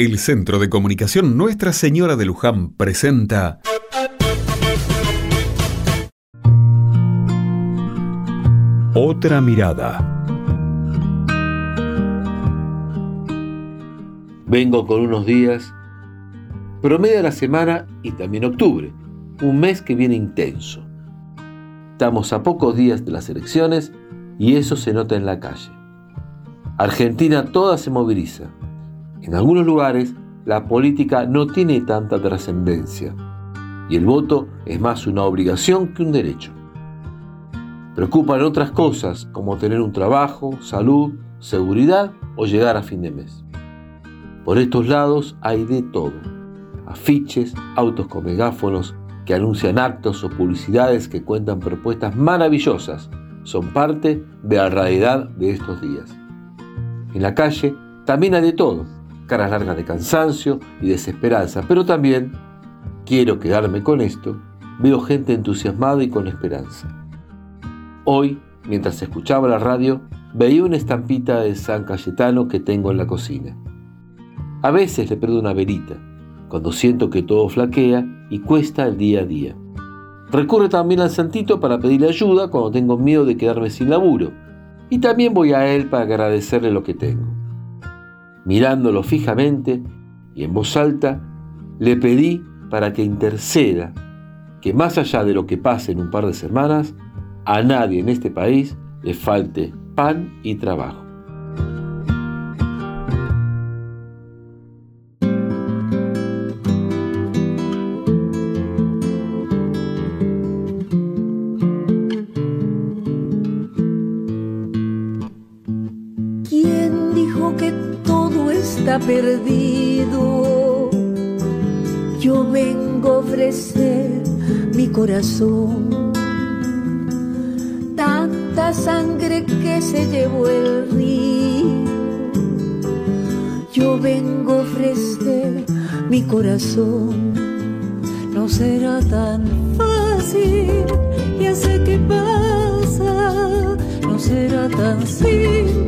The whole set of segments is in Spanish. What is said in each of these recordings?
El Centro de Comunicación Nuestra Señora de Luján presenta Otra mirada. Vengo con unos días, promedio la semana y también octubre, un mes que viene intenso. Estamos a pocos días de las elecciones y eso se nota en la calle. Argentina toda se moviliza. En algunos lugares la política no tiene tanta trascendencia y el voto es más una obligación que un derecho. Preocupan otras cosas como tener un trabajo, salud, seguridad o llegar a fin de mes. Por estos lados hay de todo. Afiches, autos con megáfonos que anuncian actos o publicidades que cuentan propuestas maravillosas son parte de la realidad de estos días. En la calle también hay de todo, caras largas de cansancio y desesperanza, pero también, quiero quedarme con esto, veo gente entusiasmada y con esperanza. Hoy, mientras escuchaba la radio, veía una estampita de San Cayetano que tengo en la cocina. A veces le perdo una velita, cuando siento que todo flaquea y cuesta el día a día. Recurre también al santito para pedirle ayuda cuando tengo miedo de quedarme sin laburo y también voy a Él para agradecerle lo que tengo. Mirándolo fijamente y en voz alta, le pedí para que interceda, que más allá de lo que pase en un par de semanas, a nadie en este país le falte pan y trabajo. Perdido. Yo vengo a ofrecer mi corazón. Tanta sangre que se llevó el río. Yo vengo a ofrecer mi corazón. No será tan fácil, ya sé qué pasa. No será tan simple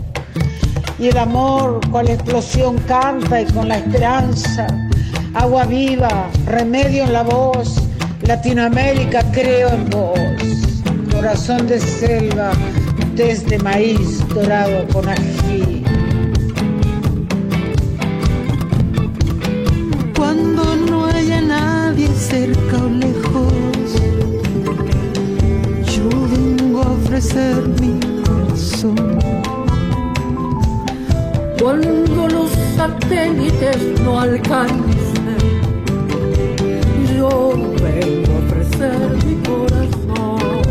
y el amor con la explosión canta y con la esperanza. Agua viva, remedio en la voz, Latinoamérica creo en vos, corazón de selva desde maíz dorado con ají. Satélites no alcancen, yo vengo a ofrecer mi corazón.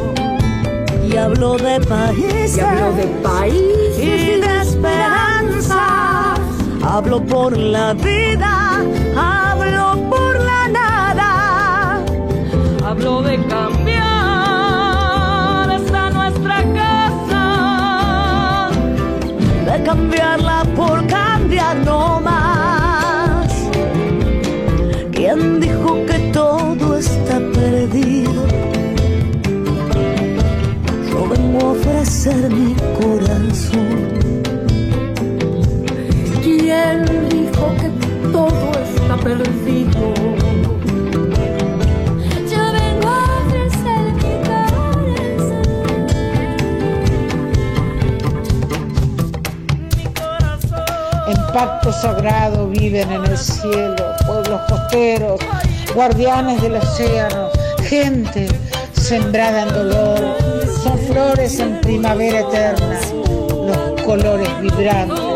Y hablo de países, y hablo de país y de esperanza. Hablo por la vida, por cambiar no más. ¿Quién dijo que todo está perdido? ofrecer mi corazón. ¿Quién dijo que todo está perdido? Sagrado viven en el cielo, pueblos costeros, guardianes del océano, gente sembrada en dolor, son flores en primavera eterna, los colores vibrantes.